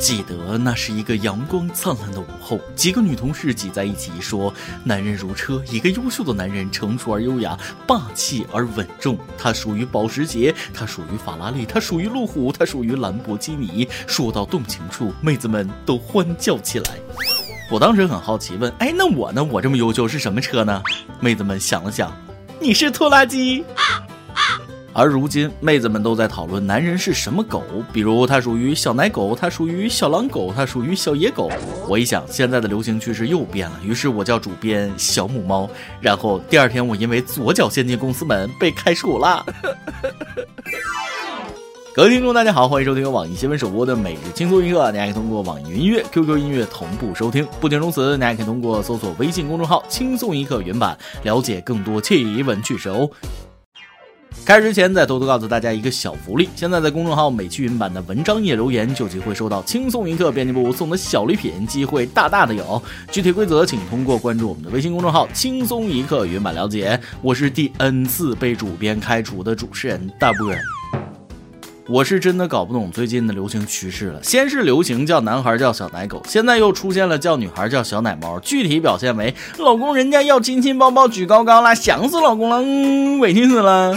记得那是一个阳光灿烂的午后，几个女同事挤在一起说：“男人如车，一个优秀的男人成熟而优雅，霸气而稳重。他属于保时捷，他属于法拉利，他属于路虎，他属于兰博基尼。”说到动情处，妹子们都欢叫起来。我当时很好奇，问：“哎，那我呢？我这么优秀是什么车呢？”妹子们想了想：“你是拖拉机。”而如今，妹子们都在讨论男人是什么狗，比如他属于小奶狗，他属于小狼狗，他属于小野狗。我一想，现在的流行趋势又变了，于是我叫主编小母猫。然后第二天，我因为左脚先进公司门被开除了。各位听众，大家好，欢迎收听由网易新闻首播的每日轻松一刻。你还可以通过网易云音乐、QQ 音乐同步收听。不仅如此，你还可以通过搜索微信公众号“轻松一刻”原版了解更多奇闻趣事哦。开始之前，再偷偷告诉大家一个小福利：现在在公众号美趣云版的文章页留言，就有机会收到轻松一刻编辑部送的小礼品，机会大大的有。具体规则请通过关注我们的微信公众号“轻松一刻”云版了解。我是第 N 次被主编开除的主持人大波。我是真的搞不懂最近的流行趋势了。先是流行叫男孩叫小奶狗，现在又出现了叫女孩叫小奶猫。具体表现为：老公人家要亲亲抱抱举高高啦，想死老公了，嗯，委屈死了。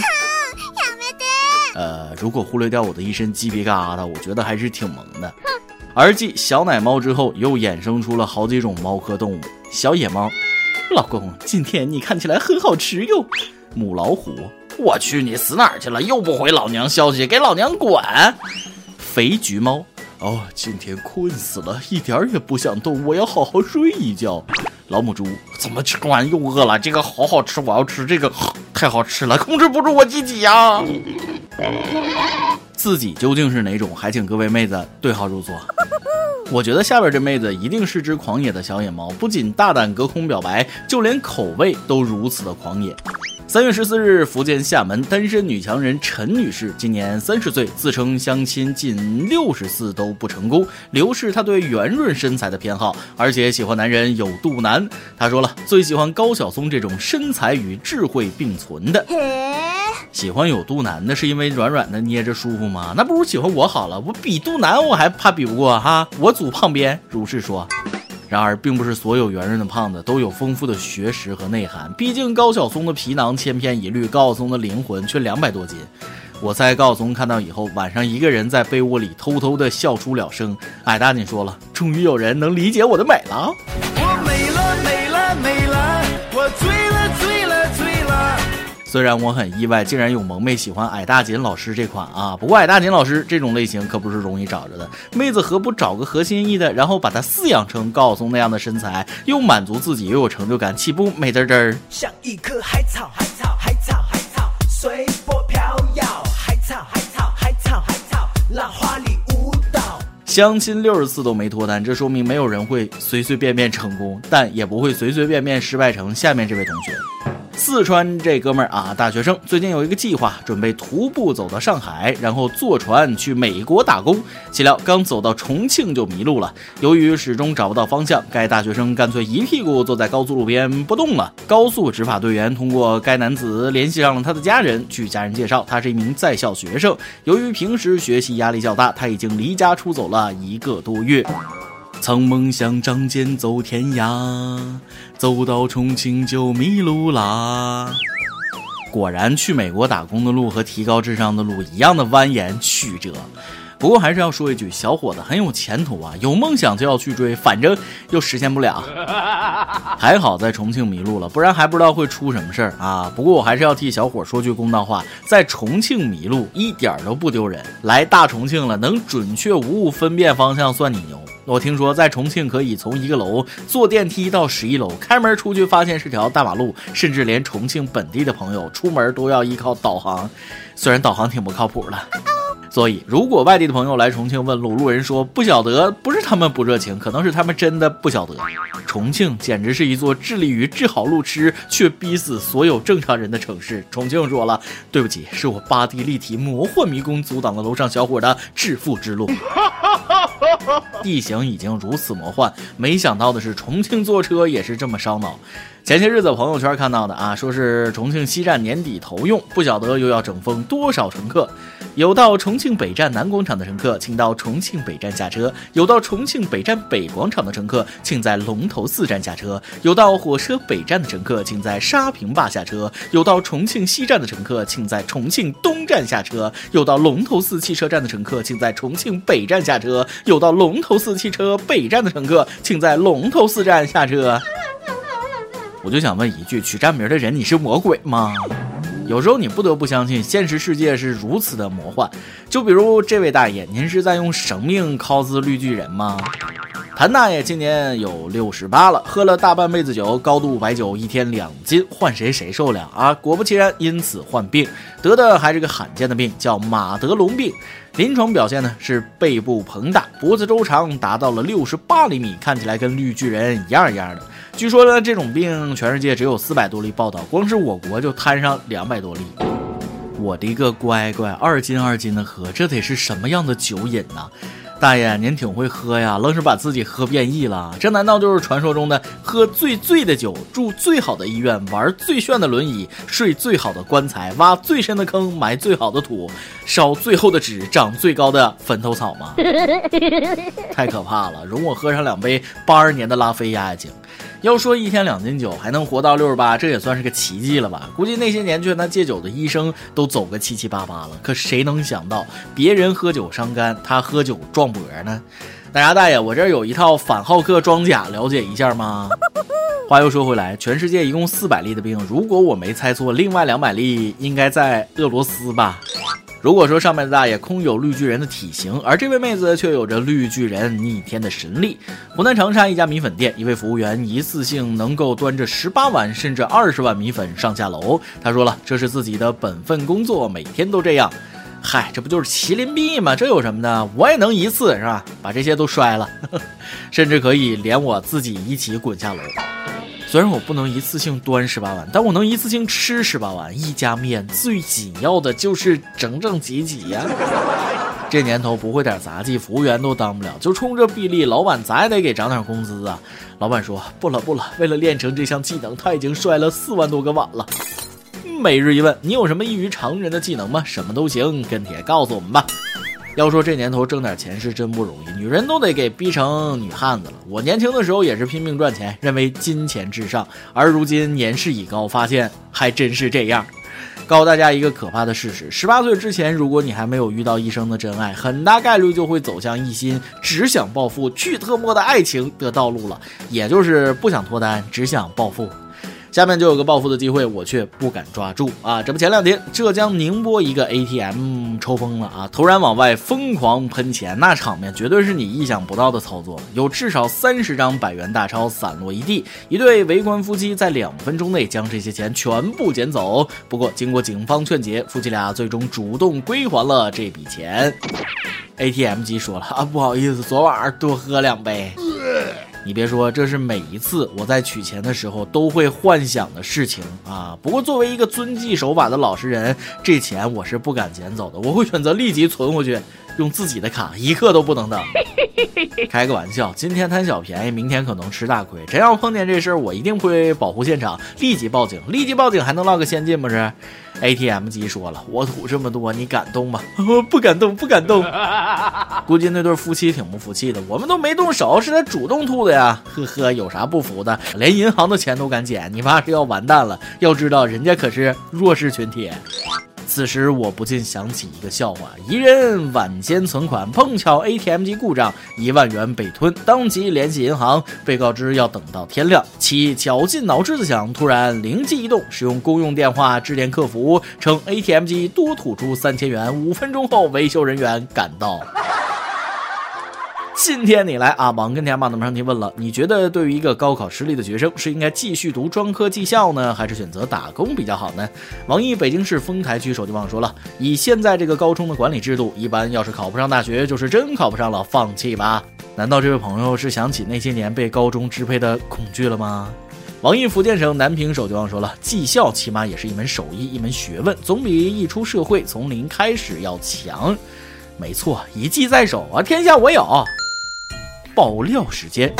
呃，如果忽略掉我的一身鸡皮疙瘩，我觉得还是挺萌的。而继小奶猫之后，又衍生出了好几种猫科动物：小野猫，老公今天你看起来很好吃哟；母老虎，我去你死哪儿去了？又不回老娘消息，给老娘滚！肥橘猫，哦，今天困死了，一点儿也不想动，我要好好睡一觉。老母猪，怎么吃完又饿了？这个好好吃，我要吃这个，太好吃了，控制不住我自己呀！自己究竟是哪种？还请各位妹子对号入座。我觉得下边这妹子一定是只狂野的小野猫，不仅大胆隔空表白，就连口味都如此的狂野。三月十四日，福建厦门单身女强人陈女士今年三十岁，自称相亲近六十次都不成功。理由是她对圆润身材的偏好，而且喜欢男人有肚腩。她说了，最喜欢高晓松这种身材与智慧并存的。喜欢有肚腩的，是因为软软的捏着舒服吗？那不如喜欢我好了，我比肚腩我还怕比不过哈，我组胖边。如是说。然而，并不是所有圆润的胖子都有丰富的学识和内涵。毕竟高晓松的皮囊千篇一律，高晓松的灵魂却两百多斤。我猜高晓松看到以后，晚上一个人在被窝里偷偷的笑出了声。矮大紧说了：“终于有人能理解我的美了。”虽然我很意外，竟然有萌妹喜欢矮大紧老师这款啊！不过矮大紧老师这种类型可不是容易找着的，妹子何不找个合心意的，然后把他饲养成高晓松那样的身材，又满足自己又有成就感，岂不美滋滋儿？像一棵海草，海草，海草，海草，随波飘摇。海草，海草，海草，海草，浪花里舞蹈。相亲六十次都没脱单，这说明没有人会随随便便成功，但也不会随随便便失败成下面这位同学。四川这哥们儿啊，大学生最近有一个计划，准备徒步走到上海，然后坐船去美国打工。岂料刚走到重庆就迷路了。由于始终找不到方向，该大学生干脆一屁股坐在高速路边不动了。高速执法队员通过该男子联系上了他的家人，据家人介绍，他是一名在校学生。由于平时学习压力较大，他已经离家出走了一个多月。曾梦想仗剑走天涯，走到重庆就迷路啦。果然，去美国打工的路和提高智商的路一样的蜿蜒曲折。不过还是要说一句，小伙子很有前途啊，有梦想就要去追，反正又实现不了。还好在重庆迷路了，不然还不知道会出什么事儿啊。不过我还是要替小伙说句公道话，在重庆迷路一点都不丢人。来大重庆了，能准确无误分辨方向算你牛。我听说在重庆可以从一个楼坐电梯到十一楼，开门出去发现是条大马路，甚至连重庆本地的朋友出门都要依靠导航，虽然导航挺不靠谱的。所以，如果外地的朋友来重庆问路，路人说不晓得，不是他们不热情，可能是他们真的不晓得。重庆简直是一座致力于治好路痴却逼死所有正常人的城市。重庆说了，对不起，是我八 D 立体魔幻迷宫阻挡了楼上小伙的致富之路。地形已经如此魔幻，没想到的是重庆坐车也是这么烧脑。前些日子朋友圈看到的啊，说是重庆西站年底投用，不晓得又要整疯多少乘客。有到重庆北站南广场的乘客，请到重庆北站下车；有到重庆北站北广场的乘客，请在龙头寺站下车；有到火车北站的乘客，请在沙坪坝下车；有到重庆西站的乘客，请在重庆东站下车；有到龙头寺汽车站的乘客，请在重庆北站下车；有到龙头寺汽车北站的乘客，请在龙头寺站下车。我就想问一句，取站名的人，你是魔鬼吗？有时候你不得不相信，现实世界是如此的魔幻。就比如这位大爷，您是在用生命 cos 绿巨人吗？谭大爷今年有六十八了，喝了大半辈子酒，高度白酒一天两斤，换谁谁受了啊？果不其然，因此患病，得的还是个罕见的病，叫马德龙病。临床表现呢是背部膨大，脖子周长达到了六十八厘米，看起来跟绿巨人一样一样的。据说呢，这种病全世界只有四百多例报道，光是我国就摊上两百多例。我的个乖乖，二斤二斤的喝，这得是什么样的酒瘾呐？大爷，您挺会喝呀，愣是把自己喝变异了。这难道就是传说中的喝最醉的酒，住最好的医院，玩最炫的轮椅，睡最好的棺材，挖最深的坑，埋最好的土，烧最厚的纸，长最高的坟头草吗？太可怕了！容我喝上两杯八十年的拉菲压压惊。要说一天两斤酒还能活到六十八，这也算是个奇迹了吧？估计那些年劝他戒酒的医生都走个七七八八了。可谁能想到，别人喝酒伤肝，他喝酒壮脖呢？大家大爷，我这儿有一套反浩克装甲，了解一下吗？话又说回来，全世界一共四百例的病，如果我没猜错，另外两百例应该在俄罗斯吧？如果说上面的大爷空有绿巨人的体型，而这位妹子却有着绿巨人逆天的神力。湖南长沙一家米粉店，一位服务员一次性能够端着十八碗甚至二十碗米粉上下楼。他说了，这是自己的本分工作，每天都这样。嗨，这不就是麒麟臂吗？这有什么的？我也能一次是吧？把这些都摔了，甚至可以连我自己一起滚下楼。虽然我不能一次性端十八碗，但我能一次性吃十八碗。一家面最紧要的就是整整齐齐呀。这年头不会点杂技，服务员都当不了。就冲这臂力，老板咱也得给涨点工资啊。老板说不了不了，为了练成这项技能，他已经摔了四万多个碗了。每日一问，你有什么异于常人的技能吗？什么都行，跟帖告诉我们吧。要说这年头挣点钱是真不容易，女人都得给逼成女汉子了。我年轻的时候也是拼命赚钱，认为金钱至上，而如今年事已高，发现还真是这样。告诉大家一个可怕的事实：十八岁之前，如果你还没有遇到一生的真爱，很大概率就会走向一心只想暴富、去特么的爱情的道路了，也就是不想脱单，只想暴富。下面就有个暴富的机会，我却不敢抓住啊！这不，前两天浙江宁波一个 ATM 抽风了啊，突然往外疯狂喷钱，那场面绝对是你意想不到的操作。有至少三十张百元大钞散落一地，一对围观夫妻在两分钟内将这些钱全部捡走。不过经过警方劝解，夫妻俩最终主动归还了这笔钱。ATM 机说了啊，不好意思，昨晚上多喝两杯。你别说，这是每一次我在取钱的时候都会幻想的事情啊。不过作为一个遵纪守法的老实人，这钱我是不敢捡走的，我会选择立即存回去，用自己的卡，一刻都不能等。开个玩笑，今天贪小便宜，明天可能吃大亏。真要碰见这事儿，我一定会保护现场，立即报警。立即报警还能落个先进不是？ATM 机说了，我吐这么多，你敢动吗？不敢动，不敢动。估计那对夫妻挺不服气的，我们都没动手，是他主动吐的呀。呵呵，有啥不服的？连银行的钱都敢捡，你怕是要完蛋了。要知道，人家可是弱势群体。此时我不禁想起一个笑话：一人晚间存款，碰巧 ATM 机故障，一万元被吞，当即联系银行，被告知要等到天亮。其绞尽脑汁的想，突然灵机一动，使用公用电话致电客服，称 ATM 机多吐出三千元。五分钟后，维修人员赶到。今天你来啊！网跟天马的上提问了，你觉得对于一个高考失利的学生，是应该继续读专科技校呢，还是选择打工比较好呢？网易北京市丰台区手机网说了，以现在这个高中的管理制度，一般要是考不上大学，就是真考不上了，放弃吧。难道这位朋友是想起那些年被高中支配的恐惧了吗？网易福建省南平手机网说了，技校起码也是一门手艺，一门学问，总比一出社会从零开始要强。没错，一技在手啊，天下我有。爆料时间，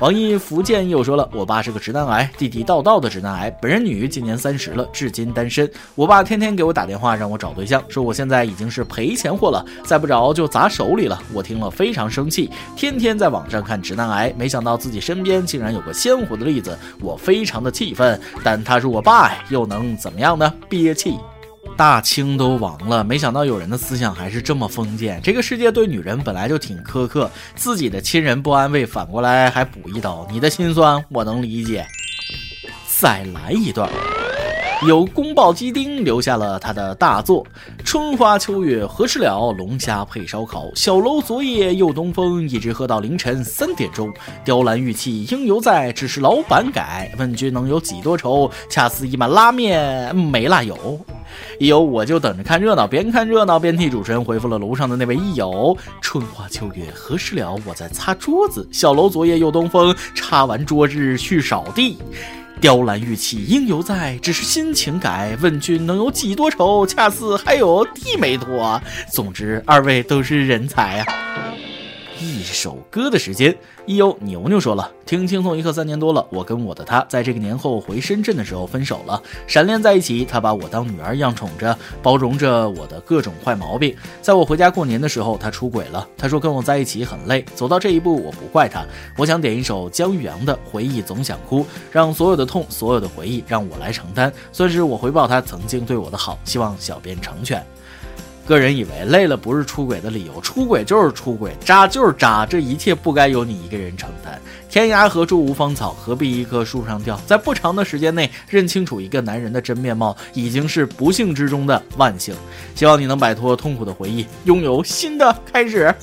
网易福建又说了，我爸是个直男癌，地地道道的直男癌。本人女，今年三十了，至今单身。我爸天天给我打电话让我找对象，说我现在已经是赔钱货了，再不找就砸手里了。我听了非常生气，天天在网上看直男癌，没想到自己身边竟然有个鲜活的例子，我非常的气愤。但他是我爸，又能怎么样呢？憋气。大清都亡了，没想到有人的思想还是这么封建。这个世界对女人本来就挺苛刻，自己的亲人不安慰，反过来还补一刀，你的心酸我能理解。再来一段。有宫爆鸡丁留下了他的大作：春花秋月何时了？龙虾配烧烤，小楼昨夜又东风，一直喝到凌晨三点钟。雕栏玉砌应犹在，只是老板改。问君能有几多愁？恰似一碗拉面没辣油。一友我就等着看热闹，边看热闹边替主持人回复了楼上的那位益友：春花秋月何时了？我在擦桌子。小楼昨夜又东风，擦完桌子去扫地。雕栏玉砌应犹在，只是心情改。问君能有几多愁？恰似还有地没脱。总之，二位都是人才啊！一首歌的时间，一优牛牛说了，听轻松一刻三年多了，我跟我的他在这个年后回深圳的时候分手了，闪恋在一起，他把我当女儿一样宠着，包容着我的各种坏毛病。在我回家过年的时候，他出轨了，他说跟我在一起很累，走到这一步我不怪他。我想点一首姜育阳的《回忆总想哭》，让所有的痛，所有的回忆让我来承担，算是我回报他曾经对我的好，希望小编成全。个人以为累了不是出轨的理由，出轨就是出轨，渣就是渣，这一切不该由你一个人承担。天涯何处无芳草，何必一棵树上吊？在不长的时间内认清楚一个男人的真面貌，已经是不幸之中的万幸。希望你能摆脱痛苦的回忆，拥有新的开始。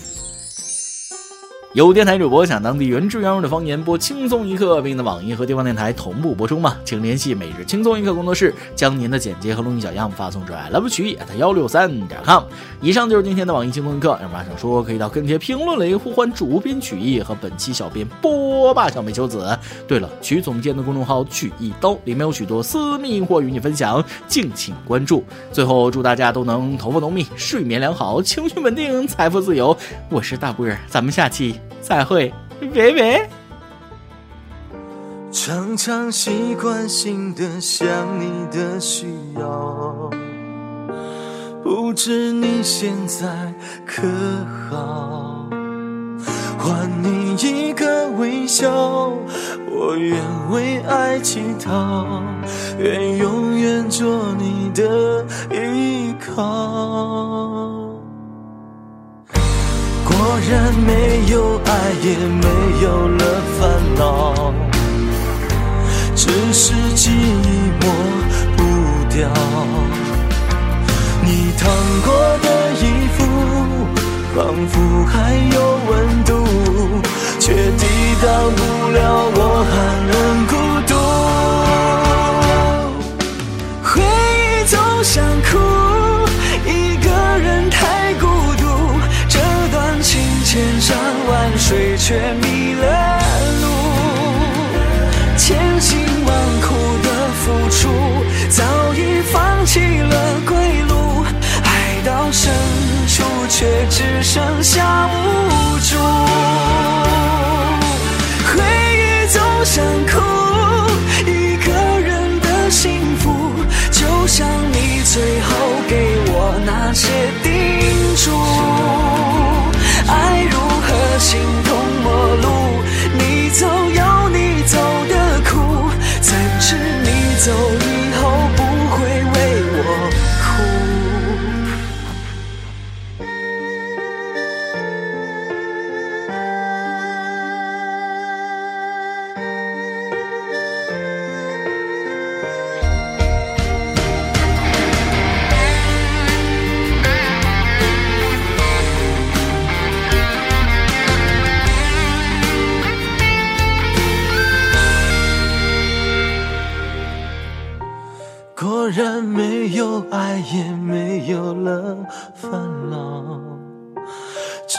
有电台主播想当地原汁原味的方言播轻松一刻，并在网易和地方电台同步播出吗？请联系每日轻松一刻工作室，将您的简介和录音小样发送至 i love 曲艺 at 幺六三点 com。以上就是今天的网易轻松一刻，有啥想说可以到跟帖评论里呼唤主编曲艺和本期小编波霸小美秋子。对了，曲总监的公众号曲一刀里面有许多私密货与你分享，敬请关注。最后祝大家都能头发浓密，睡眠良好，情绪稳定，财富自由。我是大波儿，咱们下期。再会，拜拜。常常习惯性的想你的需要，不知你现在可好？还你一个微笑，我愿为爱乞讨，愿永远做你的依靠。果然没有爱，也没有了烦恼，只是寂寞不掉。你烫过的衣服，仿佛还有温度，却抵挡不了我寒冷却只剩下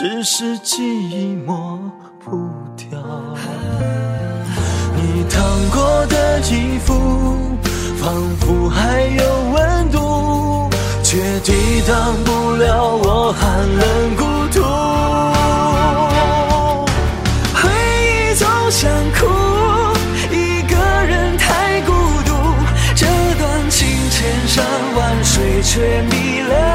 只是记忆抹不掉你烫过的衣服仿佛还有温度却抵挡不了我寒冷孤独。回忆总想哭一个人太孤独这段情千山万水却迷了。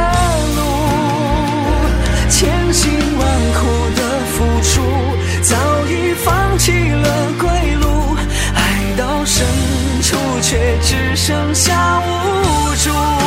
却只剩下无助。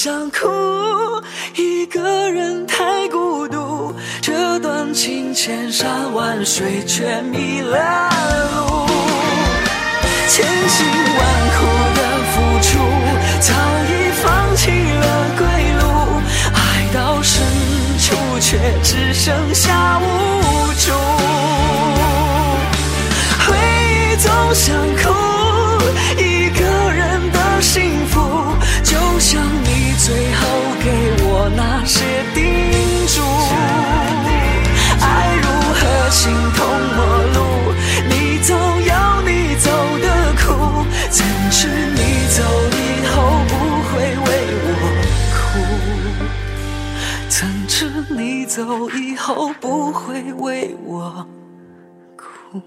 想哭，一个人太孤独。这段情千山万水，却迷了路。千辛万苦的付出，早已放弃了归路。爱到深处，却只剩下无助。回忆总想哭，些叮嘱。爱如何形同陌路？你走有你走的苦，怎知你走以后不会为我哭？怎知你走以后不会为我哭？